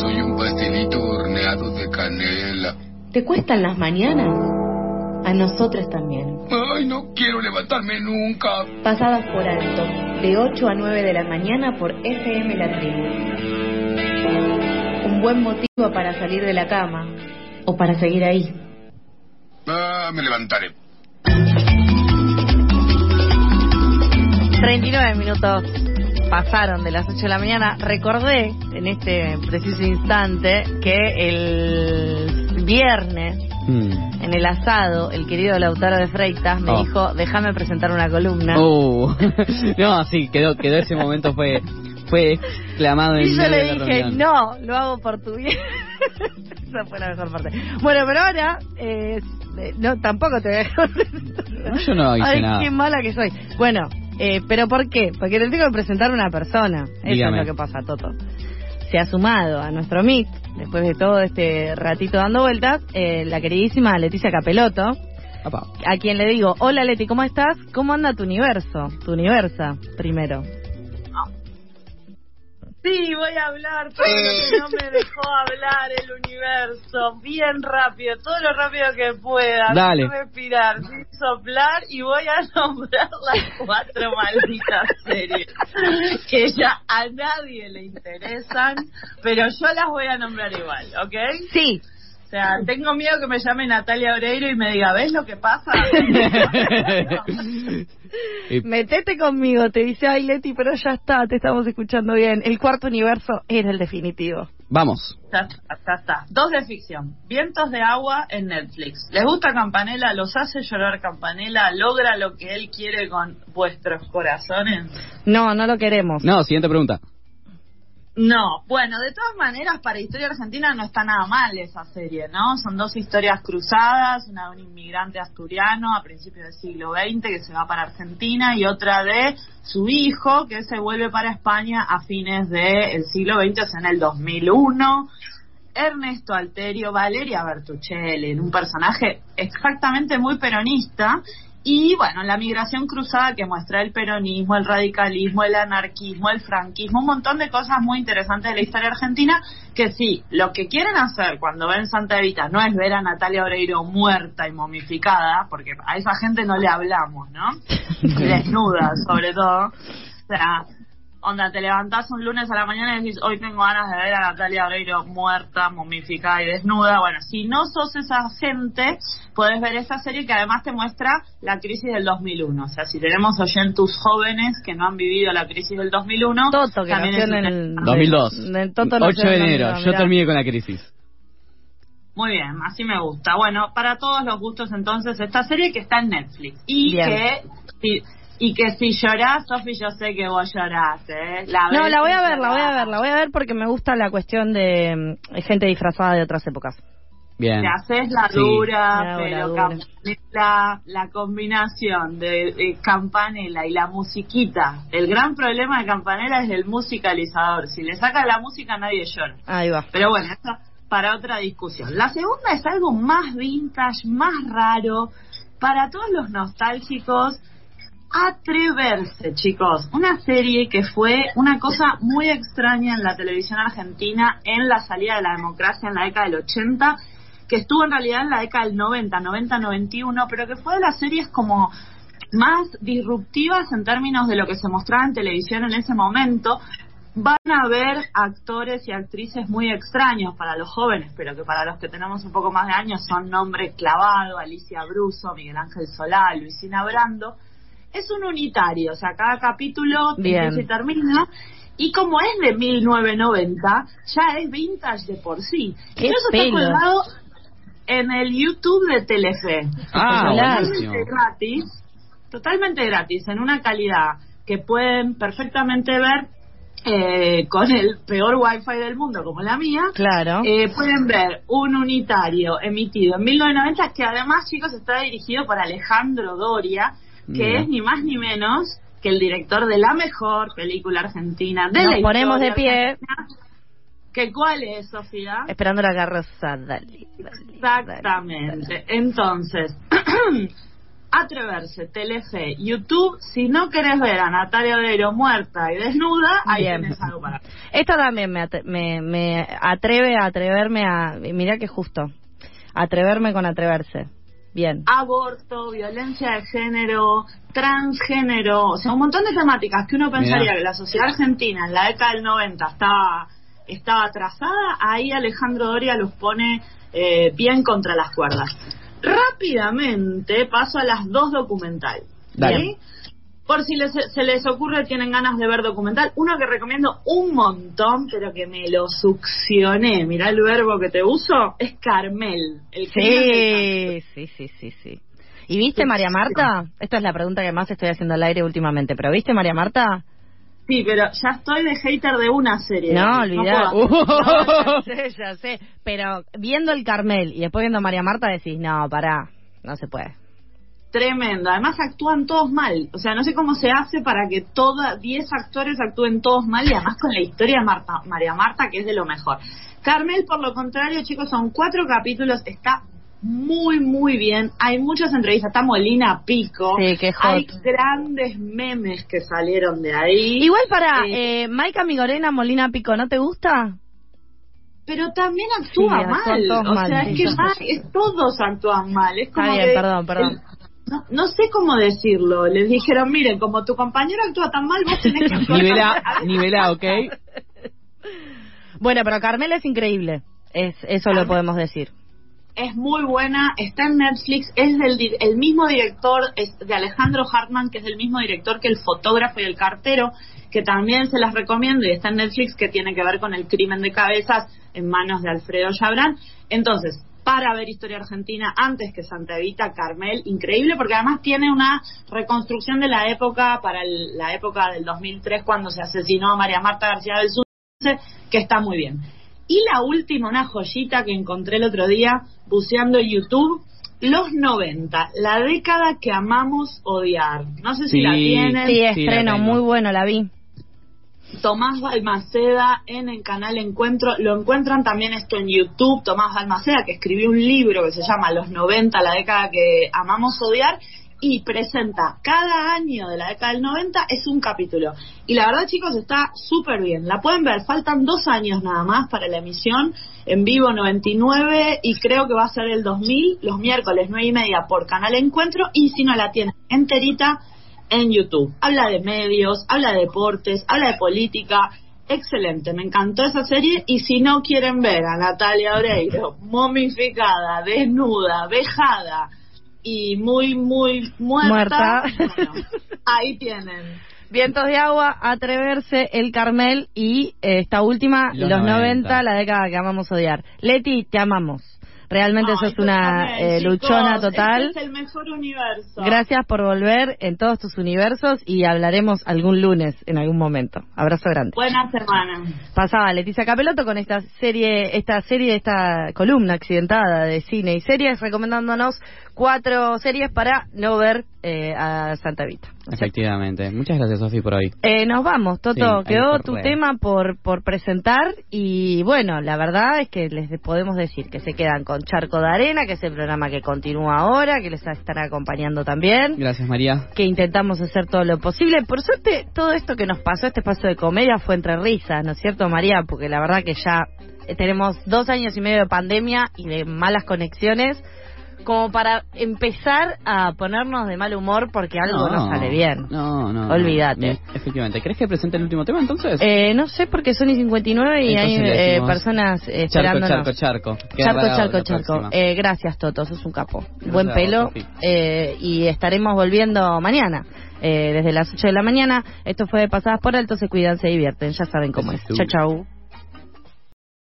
soy un pastelito horneado de canela. ¿Te cuestan las mañanas? A nosotras también. Ay, no quiero levantarme nunca. Pasadas por alto, de 8 a 9 de la mañana por FM La Tribu. Un buen motivo para salir de la cama o para seguir ahí. Ah, me levantaré. 39 minutos pasaron de las 8 de la mañana. Recordé en este preciso instante que el viernes, Mm. en el asado, el querido Lautaro de Freitas me Oh. dijo, déjame presentar una columna. Uh, no, sí, quedó, quedó ese momento, fue, fue exclamado en Y yo le dije, no, lo hago por tu bien. Esa fue la mejor parte. Bueno, pero ahora, eh, eh, no, tampoco te voy a dejar. No, yo no hice Ay, nada. qué mala que soy. Bueno, eh, pero ¿por qué? Porque le tengo que presentar a una persona. Eso es lo que pasa, Toto. Se ha sumado a nuestro Meet, después de todo este ratito dando vueltas, eh, la queridísima Leticia Capeloto, a quien le digo, hola Leti, ¿cómo estás? ¿Cómo anda tu universo? Tu universa, primero. Sí, voy a hablar todo lo que no me dejó hablar el universo, bien rápido, todo lo rápido que pueda, Dale. sin respirar, sin soplar y voy a nombrar las cuatro malditas series que ya a nadie le interesan, pero yo las voy a nombrar igual, ¿ok? Sí. O sea, tengo miedo que me llame Natalia Oreiro y me diga, ¿ves lo que pasa? Metete conmigo, te dice, ay Leti, pero ya está, te estamos escuchando bien. El cuarto universo era el definitivo. Vamos. Ya está, ya está. Dos de ficción. Vientos de agua en Netflix. ¿Les gusta Campanella? ¿Los hace llorar Campanella? ¿Logra lo que él quiere con vuestros corazones? No, no lo queremos. No, siguiente pregunta. No. Bueno, de todas maneras, para Historia Argentina no está nada mal esa serie, ¿no? Son dos historias cruzadas, una de un inmigrante asturiano a principios del siglo XX que se va para Argentina y otra de su hijo que se vuelve para España a fines del siglo XX, o sea, en el 2001. Ernesto Alterio, Valeria Bertuccelli, un personaje exactamente muy peronista. Y bueno, la migración cruzada que muestra el peronismo, el radicalismo, el anarquismo, el franquismo, un montón de cosas muy interesantes de la historia argentina que sí, lo que quieren hacer cuando ven Santa Evita no es ver a Natalia Oreiro muerta y momificada, porque a esa gente no le hablamos, ¿no? Desnuda, sobre todo. O sea, onda, te levantás un lunes a la mañana y decís, hoy tengo ganas de ver a Natalia Oreiro muerta, momificada y desnuda. Bueno, si no sos esa gente, podés ver esa serie que además te muestra la crisis del 2001. O sea, si tenemos oyentes jóvenes que no han vivido la crisis del 2001, Toto, que también nació en el... interesante. 2002. en Toto 8 nació de en el enero. 2002, Yo terminé con la crisis. Muy bien, así me gusta. Bueno, para todos los gustos entonces esta serie que está en Netflix y Bien. que si- y que si llorás, Sofi, yo sé que vos llorás, ¿eh? La No, la voy a ver, la voy a ver, la voy a ver porque me gusta la cuestión de mm, gente disfrazada de otras épocas. Bien. Te haces la dura, la pero dura. Campanella, la combinación de, de Campanella y la musiquita. El gran problema de Campanella es el musicalizador. Si le saca la música, nadie llora. Ahí va. Pero bueno, eso para otra discusión. La segunda es algo más vintage, más raro, para todos los nostálgicos. Atreverse, chicos. Una serie que fue una cosa muy extraña en la televisión argentina en la salida de la democracia en la década del 80, que estuvo en realidad en la década del 90, 90-91, pero que fue de las series como más disruptivas en términos de lo que se mostraba en televisión en ese momento. Van a ver actores y actrices muy extraños para los jóvenes, pero que para los que tenemos un poco más de años son nombre clavado, Alicia Bruso, Miguel Ángel Solá, Luisina Brando. Es un unitario, o sea, cada capítulo Bien. y termina. Y como es de 1990, ya es vintage de por sí. ¡Qué y eso está colgado en el YouTube de Telefe. Ah. Totalmente gratis, totalmente gratis, en una calidad que pueden perfectamente ver eh, con el peor wifi del mundo como la mía. Claro. Eh, pueden ver un unitario emitido en 1990 que además, chicos, está dirigido por Alejandro Doria, que Mira. es ni más ni menos que el director de la mejor película argentina de Nos la ponemos de pie. ¿Que cuál es, Sofía? Esperando la carroza, dale. dale, dale, Exactamente. Entonces, Atreverse, Telefe, YouTube. Si no querés ver a Natalia Oreiro muerta y desnuda, ahí Bien. tenés algo para. Esto también me, atre- me, me atreve a atreverme a... Mirá que justo. Atreverme con atreverse. Bien. Aborto, violencia de género, transgénero, o sea, un montón de temáticas que uno pensaría que la sociedad argentina en la década del 90 estaba, estaba atrasada, ahí Alejandro Doria los pone eh, bien contra las cuerdas. Rápidamente paso a las dos documental. Dale. ¿sí? Por si les- se les ocurre, tienen ganas de ver documental. Uno que recomiendo un montón, pero que me lo succioné. Mirá el verbo que te uso. Es Carmel. El Sí, sí, sí, sí, sí. ¿Y viste María Marta? Esta es la pregunta que más estoy haciendo al aire últimamente. ¿Pero viste María Marta? Sí, pero ya estoy de hater de una serie. No, hacer- No, ya sé, ya sé. Pero viendo el Carmel y después viendo María Marta decís, no, pará, no se puede. Tremendo. Además actúan todos mal. O sea, no sé cómo se hace para que toda 10 actores actúen todos mal y además con la historia de Marta, María Marta, que es de lo mejor. Carmel, por lo contrario, chicos, son cuatro capítulos. Está muy, muy bien. Hay muchas entrevistas. Está Molina Pico. Sí, qué hot. Hay grandes memes que salieron de ahí. Igual para Eh, eh, Maika Migorena Molina Pico, ¿no te gusta? pero también actúa Sí, mal. O sea, es que mal, es- todos actúan mal. Es Está como bien, que perdón, perdón. No, no sé cómo decirlo. Les dijeron, miren, como tu compañero actúa tan mal, vos tenés que actuar Nivela, nivela, ¿ok? Bueno, pero Carmel es increíble. Es, eso lo Carmel- podemos decir. Es muy buena, está en Netflix, es del di- el mismo director, es de Alejandro Hartman, que es el mismo director que El fotógrafo y El cartero, que también se las recomiendo y está en Netflix, que tiene que ver con el crimen de cabezas en manos de Alfredo Chabrán. Entonces, para ver Historia Argentina antes que Santa Evita, Carmel, increíble, porque además tiene una reconstrucción de la época, para el- la época del 2003, cuando se asesinó a María Marta García del Sur, que está muy bien. Y la última, una joyita que encontré el otro día buceando en YouTube, los 90, la década que amamos odiar. No sé si Sí. la tienen. Sí, Sí, estreno, la tengo. muy bueno, la vi. Tomás Balmaceda en el canal Encuentro. Lo encuentran también esto en YouTube. Tomás Balmaceda, que escribió un libro que se llama Los 90, la década que amamos odiar. Y presenta cada año de la década del 90 es un capítulo. Y la verdad, chicos, está súper bien. La pueden ver. Faltan dos años nada más para la emisión. En vivo 99 y creo que va a ser el 2000, los miércoles 9 y media por Canal Encuentro. Y si no la tienen enterita, en YouTube. Habla de medios, habla de deportes, habla de política. Excelente, me encantó esa serie. Y si no quieren ver a Natalia Oreiro momificada, desnuda, vejada y muy, muy muerta, Muerta. bueno, ahí tienen. Vientos de agua, atreverse, el Carmel y eh, esta última, Los los, 90. 90, la década que amamos odiar. Leti, te amamos. Realmente Ay, sos una eh, chicos. luchona total. Este es el mejor universo. Gracias por volver en todos tus universos y hablaremos algún lunes en algún momento. Abrazo grande. Buena semana. Pasaba Leticia Capeloto con esta serie, esta serie, esta columna accidentada de cine y series, recomendándonos cuatro series para no ver eh, a Santa Vita. Efectivamente. Muchas gracias, Sofi, por hoy. Eh, nos vamos, Toto. Sí, Quedó que tu tema por, por presentar y bueno, la verdad es que les podemos decir que se quedan con Charco de Arena, que es el programa que continúa ahora, que les estará acompañando también. Gracias, María. que intentamos hacer todo lo posible. Por suerte, todo esto que nos pasó, este paso de comedia, fue entre risas, ¿no es cierto, María? Porque la verdad que ya tenemos dos años y medio de pandemia y de malas conexiones, como para empezar a ponernos de mal humor porque algo no, sale bien. No, no. no. Olvídate. Bien, Efectivamente. ¿Crees que presente el último tema entonces? Eh, no sé porque son y 59 y hay Entonces le eh, personas eh, charco, charco, charco. Queda Charco, charco, charco. Eh, gracias, Toto, sos un capo. Gracias Buen pelo. vos, eh, y estaremos volviendo mañana, eh, desde las 8 de la mañana. Esto fue de Pasadas por Alto, se cuidan, se divierten, ya saben cómo es. Chau, chau.